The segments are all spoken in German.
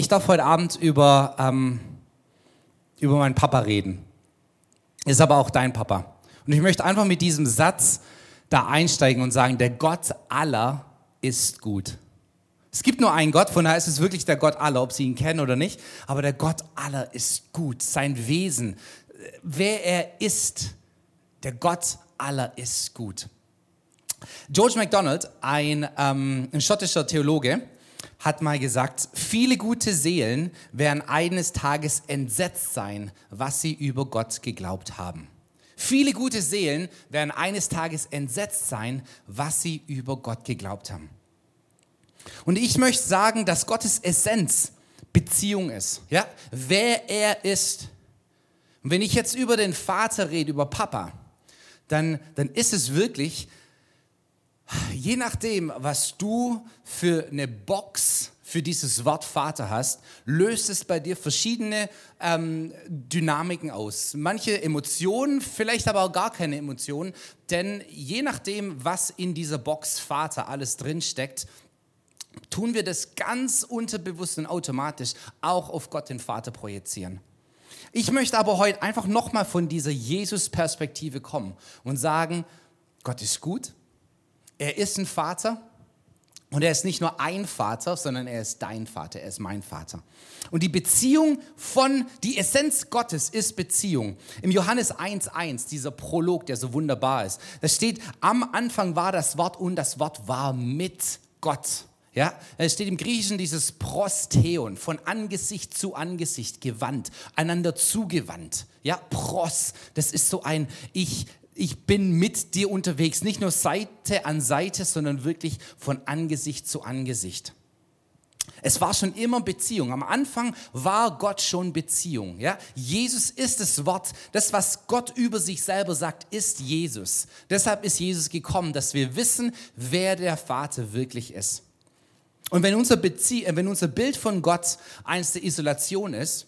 Ich darf heute Abend über, ähm, über meinen Papa reden. Ist aber auch dein Papa. Und ich möchte einfach mit diesem Satz da einsteigen und sagen, der Gott aller ist gut. Es gibt nur einen Gott, von daher ist es wirklich der Gott aller, ob sie ihn kennen oder nicht. Aber der Gott aller ist gut. Sein Wesen, wer er ist, der Gott aller ist gut. George MacDonald, ein, ähm, ein schottischer Theologe, hat mal gesagt, viele gute Seelen werden eines Tages entsetzt sein, was sie über Gott geglaubt haben. Viele gute Seelen werden eines Tages entsetzt sein, was sie über Gott geglaubt haben. Und ich möchte sagen, dass Gottes Essenz Beziehung ist. Ja? Wer er ist. Und wenn ich jetzt über den Vater rede, über Papa, dann, dann ist es wirklich, je nachdem, was du für eine Box für dieses Wort Vater hast, löst es bei dir verschiedene ähm, Dynamiken aus. Manche Emotionen, vielleicht aber auch gar keine Emotionen, denn je nachdem, was in dieser Box Vater alles drinsteckt, tun wir das ganz unterbewusst und automatisch auch auf Gott den Vater projizieren. Ich möchte aber heute einfach nochmal von dieser Jesus-Perspektive kommen und sagen, Gott ist gut, er ist ein Vater und er ist nicht nur ein Vater, sondern er ist dein Vater, er ist mein Vater. Und die Beziehung von, die Essenz Gottes ist Beziehung. Im Johannes 1.1, dieser Prolog, der so wunderbar ist, da steht, am Anfang war das Wort und das Wort war mit Gott. Ja, es steht im Griechischen dieses Prostheon, von Angesicht zu Angesicht gewandt, einander zugewandt. Ja, Pros, das ist so ein Ich ich bin mit dir unterwegs, nicht nur Seite an Seite, sondern wirklich von Angesicht zu Angesicht. Es war schon immer Beziehung. Am Anfang war Gott schon Beziehung. Ja? Jesus ist das Wort. Das, was Gott über sich selber sagt, ist Jesus. Deshalb ist Jesus gekommen, dass wir wissen, wer der Vater wirklich ist. Und wenn unser, Bezie wenn unser Bild von Gott eins der Isolation ist,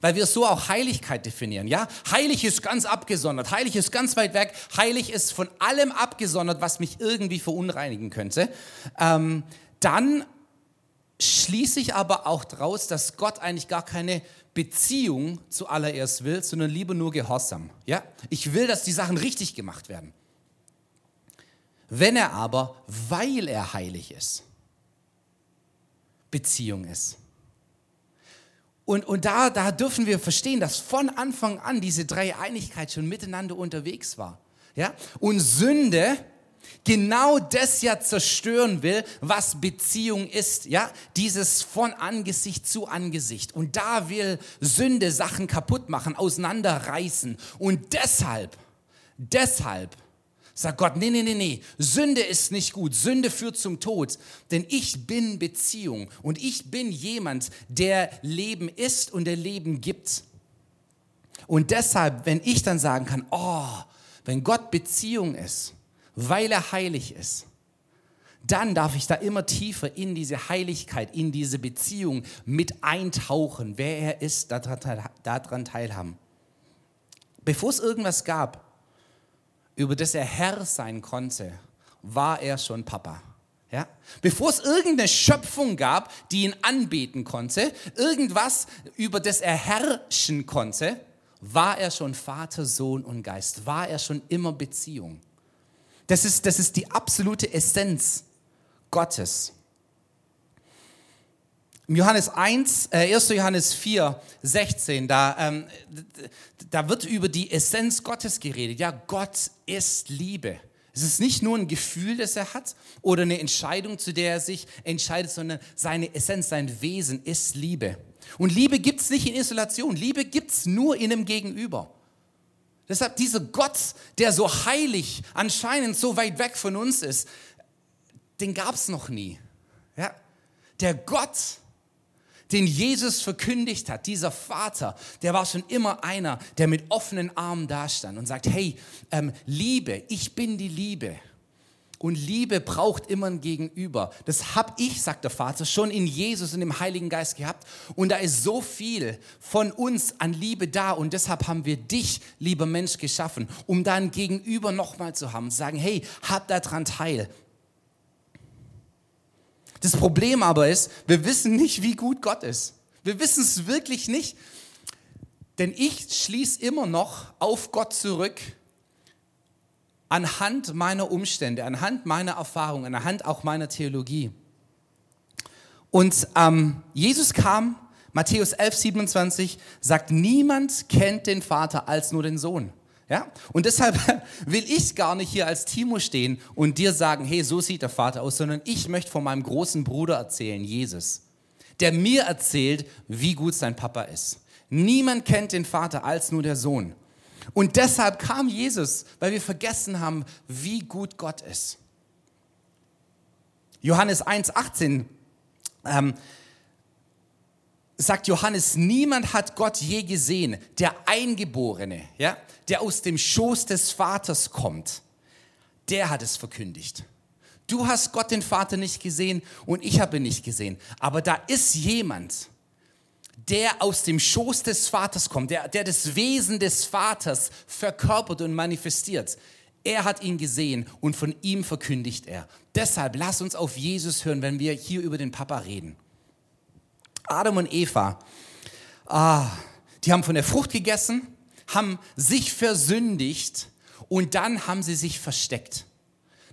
weil wir so auch Heiligkeit definieren, ja? Heilig ist ganz abgesondert, heilig ist ganz weit weg, heilig ist von allem abgesondert, was mich irgendwie verunreinigen könnte. Ähm, dann schließe ich aber auch daraus, dass Gott eigentlich gar keine Beziehung zuallererst will, sondern lieber nur Gehorsam. Ja? Ich will, dass die Sachen richtig gemacht werden. Wenn er aber, weil er heilig ist, Beziehung ist. Und, und da, da dürfen wir verstehen, dass von Anfang an diese Dreieinigkeit schon miteinander unterwegs war. Ja? Und Sünde genau das ja zerstören will, was Beziehung ist. Ja? Dieses von Angesicht zu Angesicht. Und da will Sünde Sachen kaputt machen, auseinanderreißen. Und deshalb, deshalb Sagt Gott, nee, nee, nee, nee, Sünde ist nicht gut, Sünde führt zum Tod, denn ich bin Beziehung und ich bin jemand, der Leben ist und der Leben gibt. Und deshalb, wenn ich dann sagen kann, oh, wenn Gott Beziehung ist, weil er heilig ist, dann darf ich da immer tiefer in diese Heiligkeit, in diese Beziehung mit eintauchen, wer er ist, daran teilhaben. Bevor es irgendwas gab, über das er Herr sein konnte, war er schon Papa. Ja? Bevor es irgendeine Schöpfung gab, die ihn anbeten konnte, irgendwas, über das er herrschen konnte, war er schon Vater, Sohn und Geist, war er schon immer Beziehung. Das ist, das ist die absolute Essenz Gottes. Im Johannes 1, äh, 1. Johannes 4, 16, da, ähm, da wird über die Essenz Gottes geredet. Ja, Gott ist Liebe. Es ist nicht nur ein Gefühl, das er hat oder eine Entscheidung, zu der er sich entscheidet, sondern seine Essenz, sein Wesen ist Liebe. Und Liebe gibt es nicht in Isolation. Liebe gibt es nur in einem Gegenüber. Deshalb dieser Gott, der so heilig, anscheinend so weit weg von uns ist, den gab es noch nie. Ja? Der Gott, den Jesus verkündigt hat, dieser Vater, der war schon immer einer, der mit offenen Armen dastand und sagt, hey, ähm, Liebe, ich bin die Liebe. Und Liebe braucht immer ein Gegenüber. Das habe ich, sagt der Vater, schon in Jesus und im Heiligen Geist gehabt. Und da ist so viel von uns an Liebe da. Und deshalb haben wir dich, lieber Mensch, geschaffen, um da ein Gegenüber nochmal zu haben. Zu sagen, hey, hab daran teil. Das Problem aber ist, wir wissen nicht, wie gut Gott ist. Wir wissen es wirklich nicht. Denn ich schließe immer noch auf Gott zurück anhand meiner Umstände, anhand meiner Erfahrungen, anhand auch meiner Theologie. Und ähm, Jesus kam, Matthäus 11, 27, sagt, niemand kennt den Vater als nur den Sohn. Ja? Und deshalb will ich gar nicht hier als Timo stehen und dir sagen, hey, so sieht der Vater aus, sondern ich möchte von meinem großen Bruder erzählen, Jesus, der mir erzählt, wie gut sein Papa ist. Niemand kennt den Vater als nur der Sohn. Und deshalb kam Jesus, weil wir vergessen haben, wie gut Gott ist. Johannes 1,18 ähm, sagt Johannes, niemand hat Gott je gesehen, der Eingeborene, ja, der aus dem Schoß des Vaters kommt, der hat es verkündigt. Du hast Gott den Vater nicht gesehen und ich habe ihn nicht gesehen. Aber da ist jemand, der aus dem Schoß des Vaters kommt, der, der das Wesen des Vaters verkörpert und manifestiert. Er hat ihn gesehen und von ihm verkündigt er. Deshalb lass uns auf Jesus hören, wenn wir hier über den Papa reden. Adam und Eva, ah, die haben von der Frucht gegessen, haben sich versündigt und dann haben sie sich versteckt.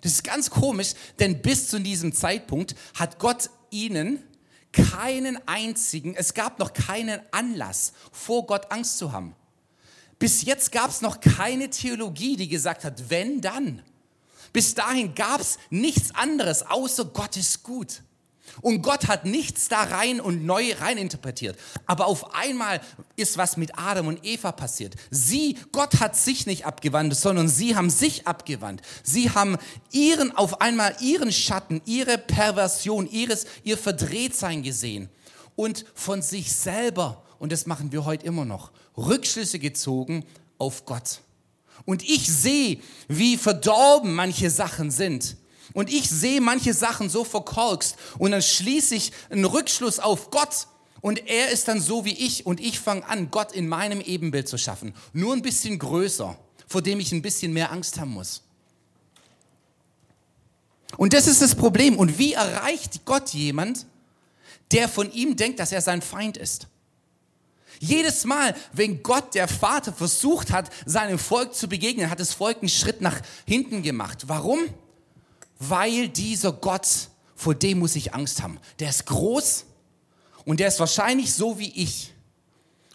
Das ist ganz komisch, denn bis zu diesem Zeitpunkt hat Gott ihnen keinen einzigen, es gab noch keinen Anlass, vor Gott Angst zu haben. Bis jetzt gab es noch keine Theologie, die gesagt hat, wenn dann. Bis dahin gab es nichts anderes, außer Gott ist gut. Und Gott hat nichts da rein und neu rein interpretiert. Aber auf einmal ist was mit Adam und Eva passiert. Sie, Gott hat sich nicht abgewandt, sondern sie haben sich abgewandt. Sie haben ihren, auf einmal ihren Schatten, ihre Perversion, ihres, ihr Verdrehtsein gesehen. Und von sich selber, und das machen wir heute immer noch, Rückschlüsse gezogen auf Gott. Und ich sehe, wie verdorben manche Sachen sind. Und ich sehe manche Sachen so verkorkst und dann schließe ich einen Rückschluss auf Gott und er ist dann so wie ich und ich fange an, Gott in meinem Ebenbild zu schaffen. Nur ein bisschen größer, vor dem ich ein bisschen mehr Angst haben muss. Und das ist das Problem. Und wie erreicht Gott jemand, der von ihm denkt, dass er sein Feind ist? Jedes Mal, wenn Gott, der Vater, versucht hat, seinem Volk zu begegnen, hat das Volk einen Schritt nach hinten gemacht. Warum? Weil dieser Gott, vor dem muss ich Angst haben. Der ist groß und der ist wahrscheinlich so wie ich.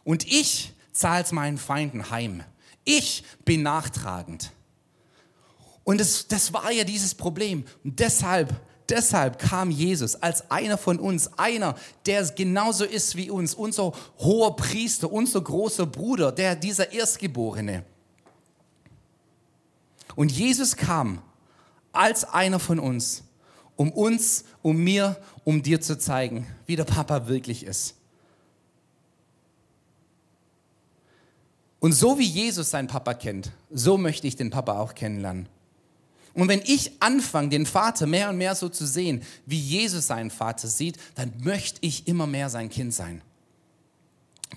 Und ich zahle es meinen Feinden heim. Ich bin nachtragend. Und das, das war ja dieses Problem. Und deshalb, deshalb kam Jesus als einer von uns, einer, der genauso ist wie uns, unser hoher Priester, unser großer Bruder, der dieser Erstgeborene. Und Jesus kam als einer von uns, um uns, um mir, um dir zu zeigen, wie der Papa wirklich ist. Und so wie Jesus seinen Papa kennt, so möchte ich den Papa auch kennenlernen. Und wenn ich anfange, den Vater mehr und mehr so zu sehen, wie Jesus seinen Vater sieht, dann möchte ich immer mehr sein Kind sein.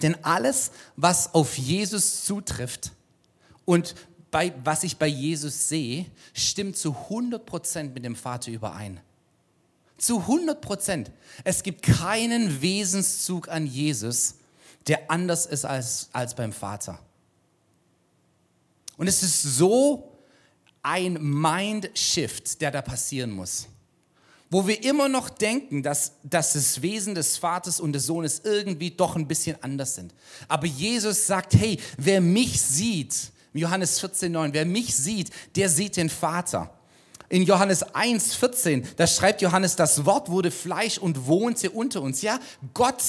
Denn alles, was auf Jesus zutrifft und bei, was ich bei Jesus sehe, stimmt zu 100% mit dem Vater überein. Zu 100%. Es gibt keinen Wesenszug an Jesus, der anders ist als, als beim Vater. Und es ist so ein Mind-Shift, der da passieren muss. Wo wir immer noch denken, dass, dass das Wesen des Vaters und des Sohnes irgendwie doch ein bisschen anders sind. Aber Jesus sagt, hey, wer mich sieht, Johannes 14, 9. Wer mich sieht, der sieht den Vater. In Johannes 1, 14, da schreibt Johannes, das Wort wurde Fleisch und wohnte unter uns. Ja, Gott,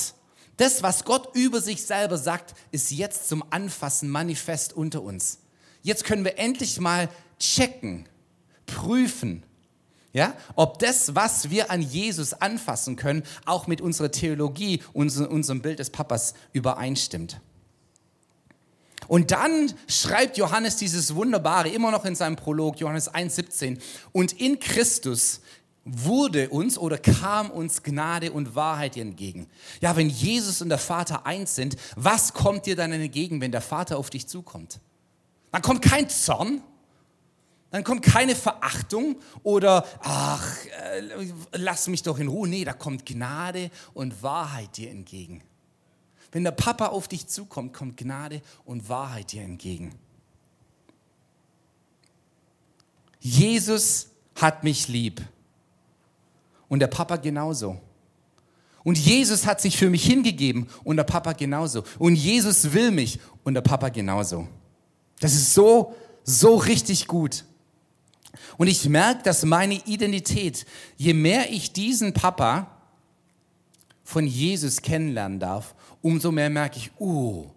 das, was Gott über sich selber sagt, ist jetzt zum Anfassen manifest unter uns. Jetzt können wir endlich mal checken, prüfen, ja, ob das, was wir an Jesus anfassen können, auch mit unserer Theologie, unserem Bild des Papas übereinstimmt. Und dann schreibt Johannes dieses Wunderbare, immer noch in seinem Prolog, Johannes 1,17. Und in Christus wurde uns oder kam uns Gnade und Wahrheit entgegen. Ja, wenn Jesus und der Vater eins sind, was kommt dir dann entgegen, wenn der Vater auf dich zukommt? Dann kommt kein Zorn, Dann kommt keine Verachtung oder, ach, äh, lass mich doch in Ruhe. Nee, da kommt Gnade und Wahrheit dir entgegen. Wenn der Papa auf dich zukommt, kommt Gnade und Wahrheit dir entgegen. Jesus hat mich lieb. Und der Papa genauso. Und Jesus hat sich für mich hingegeben und der Papa genauso. Und Jesus will mich und der Papa genauso. Das ist so, so richtig gut. Und ich merke, dass meine Identität, je mehr ich diesen Papa von Jesus kennenlernen darf, umso mehr merke ich, uh,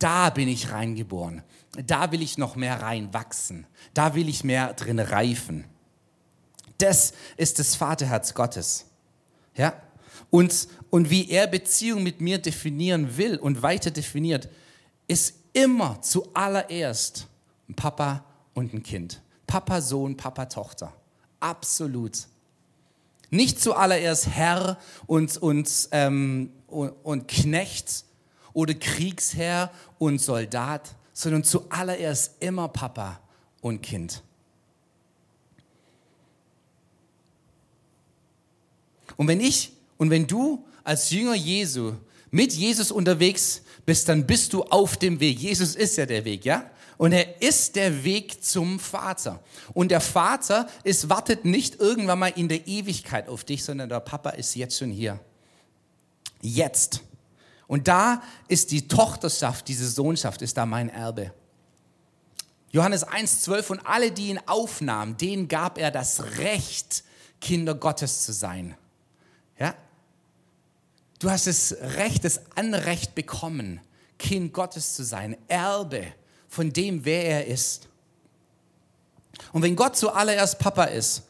da bin ich reingeboren. Da will ich noch mehr reinwachsen. Da will ich mehr drin reifen. Das ist das Vaterherz Gottes. Ja? Und, und wie er Beziehung mit mir definieren will und weiter definiert, ist immer zuallererst ein Papa und ein Kind. Papa, Sohn, Papa, Tochter. Absolut. Nicht zuallererst Herr und, und, ähm, und, und Knecht oder Kriegsherr und Soldat, sondern zuallererst immer Papa und Kind. Und wenn ich und wenn du als Jünger Jesu mit Jesus unterwegs bist, dann bist du auf dem Weg. Jesus ist ja der Weg, ja? Und er ist der Weg zum Vater. Und der Vater ist, wartet nicht irgendwann mal in der Ewigkeit auf dich, sondern der Papa ist jetzt schon hier. Jetzt. Und da ist die Tochterschaft, diese Sohnschaft, ist da mein Erbe. Johannes 1,12 und alle, die ihn aufnahmen, denen gab er das Recht, Kinder Gottes zu sein. Ja? Du hast das Recht, das Anrecht bekommen, Kind Gottes zu sein, Erbe von dem, wer er ist. Und wenn Gott zuallererst Papa ist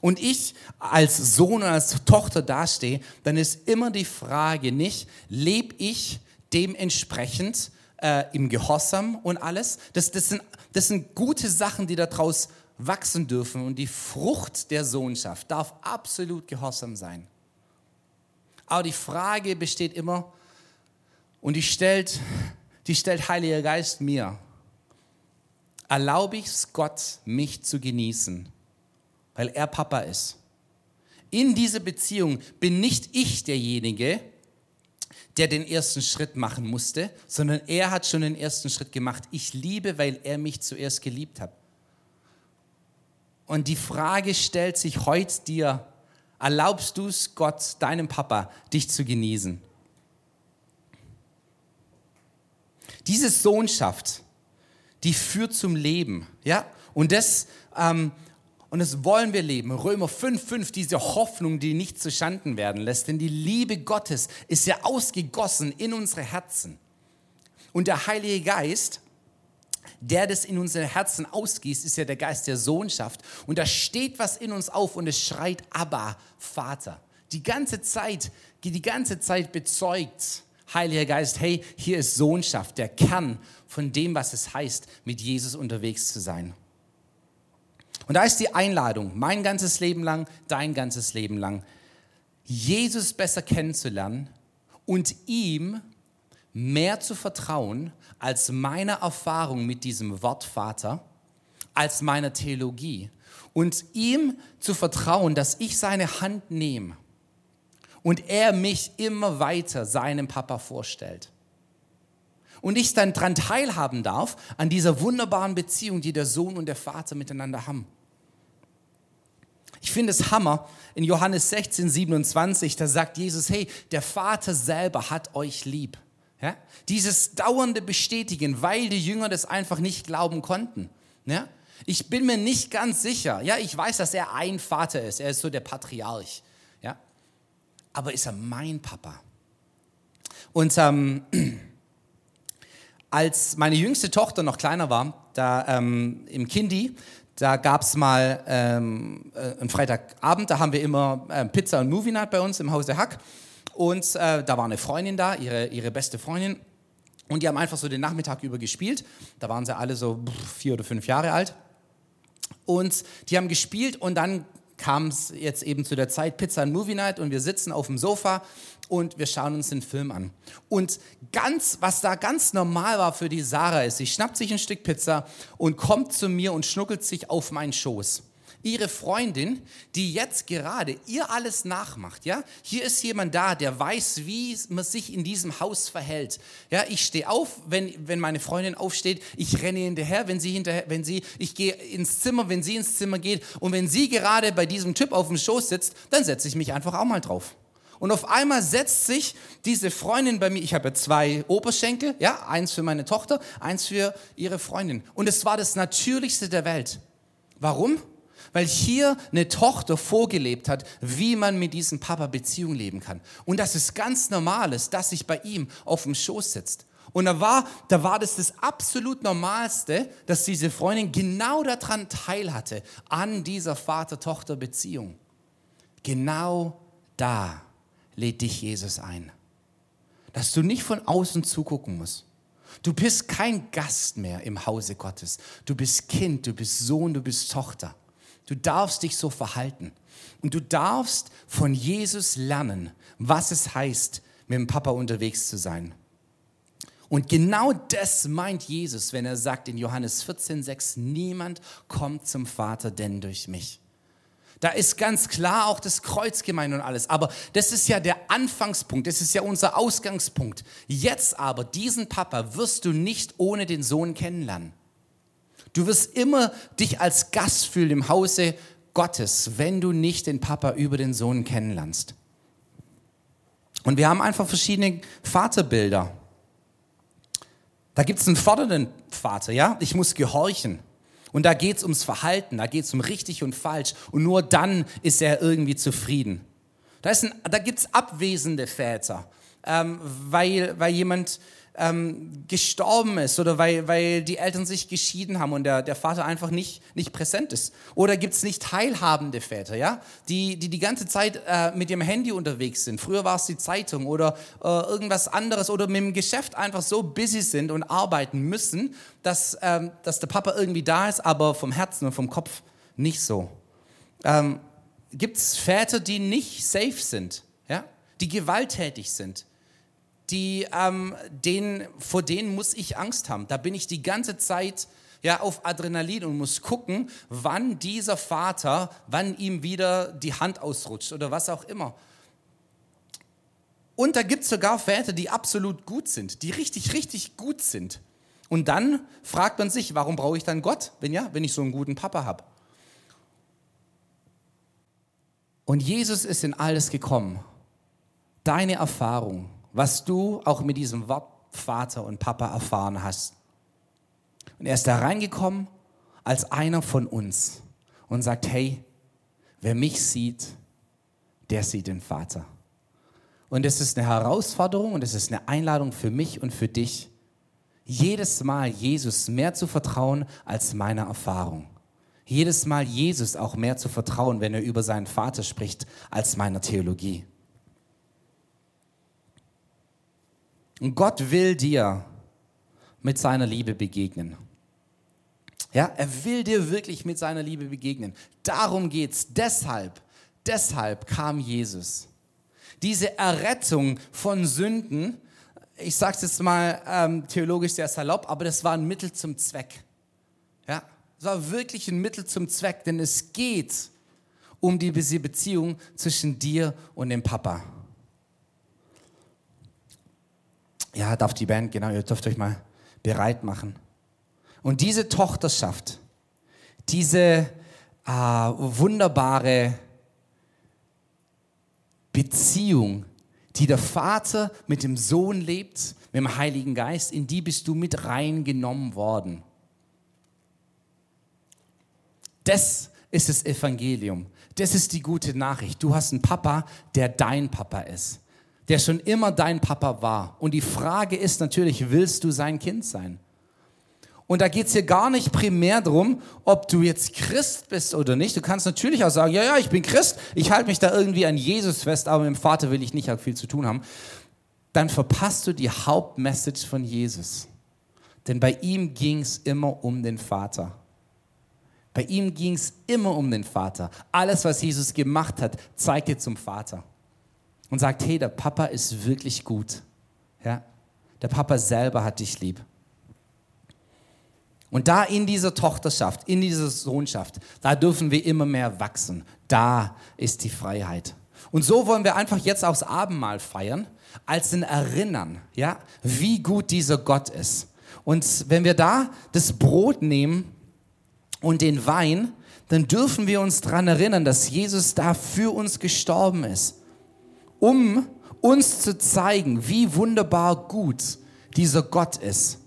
und ich als Sohn oder als Tochter dastehe, dann ist immer die Frage nicht, lebe ich dementsprechend äh, im Gehorsam und alles? Das, das, sind, das sind gute Sachen, die daraus wachsen dürfen und die Frucht der Sohnschaft darf absolut Gehorsam sein. Aber die Frage besteht immer, und die stellt, die stellt Heiliger Geist mir. Erlaube ich es Gott, mich zu genießen, weil er Papa ist? In dieser Beziehung bin nicht ich derjenige, der den ersten Schritt machen musste, sondern er hat schon den ersten Schritt gemacht. Ich liebe, weil er mich zuerst geliebt hat. Und die Frage stellt sich heute dir, erlaubst du es Gott, deinem Papa, dich zu genießen? Diese Sohnschaft, die führt zum Leben, ja? Und das, ähm, und das wollen wir leben. Römer 5,5, diese Hoffnung, die nicht zu Schanden werden lässt. Denn die Liebe Gottes ist ja ausgegossen in unsere Herzen. Und der Heilige Geist, der das in unsere Herzen ausgießt, ist ja der Geist der Sohnschaft. Und da steht was in uns auf und es schreit Abba, Vater. Die ganze Zeit, die ganze Zeit bezeugt Heiliger Geist, hey, hier ist Sohnschaft, der Kern von dem, was es heißt, mit Jesus unterwegs zu sein. Und da ist die Einladung, mein ganzes Leben lang, dein ganzes Leben lang, Jesus besser kennenzulernen und ihm mehr zu vertrauen als meiner Erfahrung mit diesem Wort Vater, als meiner Theologie und ihm zu vertrauen, dass ich seine Hand nehme und er mich immer weiter seinem Papa vorstellt. Und ich dann daran teilhaben darf an dieser wunderbaren Beziehung, die der Sohn und der Vater miteinander haben. Ich finde es Hammer. In Johannes 16, 27, da sagt Jesus, hey, der Vater selber hat euch lieb. Ja? Dieses dauernde Bestätigen, weil die Jünger das einfach nicht glauben konnten. Ja? Ich bin mir nicht ganz sicher. Ja, ich weiß, dass er ein Vater ist. Er ist so der Patriarch. Aber ist er mein Papa? Und ähm, als meine jüngste Tochter noch kleiner war, da ähm, im Kindi, da gab es mal ähm, äh, einen Freitagabend, da haben wir immer äh, Pizza und Movie Night bei uns im Hause Hack. Und äh, da war eine Freundin da, ihre, ihre beste Freundin. Und die haben einfach so den Nachmittag über gespielt. Da waren sie alle so vier oder fünf Jahre alt. Und die haben gespielt und dann kam es jetzt eben zu der Zeit Pizza und Movie Night und wir sitzen auf dem Sofa und wir schauen uns den Film an. Und ganz, was da ganz normal war für die Sarah ist, sie schnappt sich ein Stück Pizza und kommt zu mir und schnuckelt sich auf meinen Schoß ihre Freundin, die jetzt gerade ihr alles nachmacht. Ja, hier ist jemand da, der weiß, wie man sich in diesem Haus verhält. Ja, ich stehe auf, wenn, wenn meine Freundin aufsteht, ich renne hinterher, wenn sie hinterher, wenn sie, ich gehe ins Zimmer, wenn sie ins Zimmer geht und wenn sie gerade bei diesem Typ auf dem Schoß sitzt, dann setze ich mich einfach auch mal drauf. Und auf einmal setzt sich diese Freundin bei mir, ich habe ja zwei Oberschenkel, ja, eins für meine Tochter, eins für ihre Freundin. Und es war das Natürlichste der Welt. Warum? Weil hier eine Tochter vorgelebt hat, wie man mit diesem Papa Beziehung leben kann. Und dass es ganz normal ist, dass sich bei ihm auf dem Schoß sitzt. Und da war, da war das das absolut Normalste, dass diese Freundin genau daran teilhatte, an dieser Vater-Tochter-Beziehung. Genau da lädt dich Jesus ein. Dass du nicht von außen zugucken musst. Du bist kein Gast mehr im Hause Gottes. Du bist Kind, du bist Sohn, du bist Tochter. Du darfst dich so verhalten. Und du darfst von Jesus lernen, was es heißt, mit dem Papa unterwegs zu sein. Und genau das meint Jesus, wenn er sagt in Johannes 14,6, niemand kommt zum Vater denn durch mich. Da ist ganz klar auch das Kreuz gemeint und alles. Aber das ist ja der Anfangspunkt, das ist ja unser Ausgangspunkt. Jetzt aber, diesen Papa wirst du nicht ohne den Sohn kennenlernen. Du wirst immer dich als Gast fühlen im Hause Gottes, wenn du nicht den Papa über den Sohn kennenlernst. Und wir haben einfach verschiedene Vaterbilder. Da gibt es einen fordernden Vater, ja? Ich muss gehorchen. Und da geht es ums Verhalten, da geht es um richtig und falsch. Und nur dann ist er irgendwie zufrieden. Da, da gibt es abwesende Väter, ähm, weil, weil jemand ähm, gestorben ist oder weil, weil die Eltern sich geschieden haben und der, der Vater einfach nicht, nicht präsent ist. Oder gibt es nicht teilhabende Väter, ja? die, die die ganze Zeit äh, mit ihrem Handy unterwegs sind. Früher war es die Zeitung oder äh, irgendwas anderes oder mit dem Geschäft einfach so busy sind und arbeiten müssen, dass, ähm, dass der Papa irgendwie da ist, aber vom Herzen und vom Kopf nicht so. Ähm, gibt es Väter, die nicht safe sind, ja? die gewalttätig sind? Die, ähm, denen, vor denen muss ich Angst haben. Da bin ich die ganze Zeit ja, auf Adrenalin und muss gucken, wann dieser Vater, wann ihm wieder die Hand ausrutscht oder was auch immer. Und da gibt es sogar Väter, die absolut gut sind, die richtig, richtig gut sind. Und dann fragt man sich, warum brauche ich dann Gott, wenn ja, wenn ich so einen guten Papa habe? Und Jesus ist in alles gekommen. Deine Erfahrung, was du auch mit diesem Wort Vater und Papa erfahren hast. Und er ist da reingekommen als einer von uns und sagt, hey, wer mich sieht, der sieht den Vater. Und es ist eine Herausforderung und es ist eine Einladung für mich und für dich, jedes Mal Jesus mehr zu vertrauen als meiner Erfahrung. Jedes Mal Jesus auch mehr zu vertrauen, wenn er über seinen Vater spricht, als meiner Theologie. Und Gott will dir mit seiner Liebe begegnen. Ja, er will dir wirklich mit seiner Liebe begegnen. Darum geht's. Deshalb, deshalb kam Jesus. Diese Errettung von Sünden, ich sage es jetzt mal ähm, theologisch sehr salopp, aber das war ein Mittel zum Zweck. Ja, es war wirklich ein Mittel zum Zweck, denn es geht um die Beziehung zwischen dir und dem Papa. Ja, darf die Band, genau, ihr dürft euch mal bereit machen. Und diese Tochterschaft, diese äh, wunderbare Beziehung, die der Vater mit dem Sohn lebt, mit dem Heiligen Geist, in die bist du mit reingenommen worden. Das ist das Evangelium. Das ist die gute Nachricht. Du hast einen Papa, der dein Papa ist der schon immer dein Papa war. Und die Frage ist natürlich, willst du sein Kind sein? Und da geht es hier gar nicht primär darum, ob du jetzt Christ bist oder nicht. Du kannst natürlich auch sagen, ja, ja, ich bin Christ, ich halte mich da irgendwie an Jesus fest, aber mit dem Vater will ich nicht viel zu tun haben. Dann verpasst du die Hauptmessage von Jesus. Denn bei ihm ging es immer um den Vater. Bei ihm ging es immer um den Vater. Alles, was Jesus gemacht hat, zeigte zum Vater. Und sagt, hey, der Papa ist wirklich gut. Ja? Der Papa selber hat dich lieb. Und da in dieser Tochterschaft, in dieser Sohnschaft, da dürfen wir immer mehr wachsen. Da ist die Freiheit. Und so wollen wir einfach jetzt aufs Abendmahl feiern, als ein Erinnern, ja, wie gut dieser Gott ist. Und wenn wir da das Brot nehmen und den Wein, dann dürfen wir uns daran erinnern, dass Jesus da für uns gestorben ist, um uns zu zeigen, wie wunderbar gut dieser Gott ist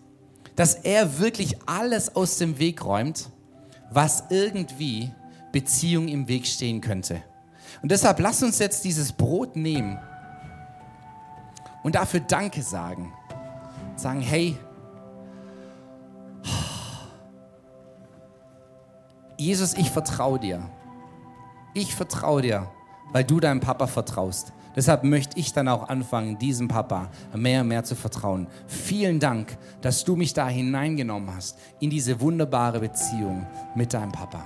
dass er wirklich alles aus dem Weg räumt, was irgendwie Beziehung im Weg stehen könnte. Und deshalb lass uns jetzt dieses Brot nehmen und dafür Danke sagen. Sagen, hey, Jesus, ich vertraue dir. Ich vertraue dir, weil du deinem Papa vertraust. Deshalb möchte ich dann auch anfangen, diesem Papa mehr und mehr zu vertrauen. Vielen Dank, dass du mich da hineingenommen hast in diese wunderbare Beziehung mit deinem Papa.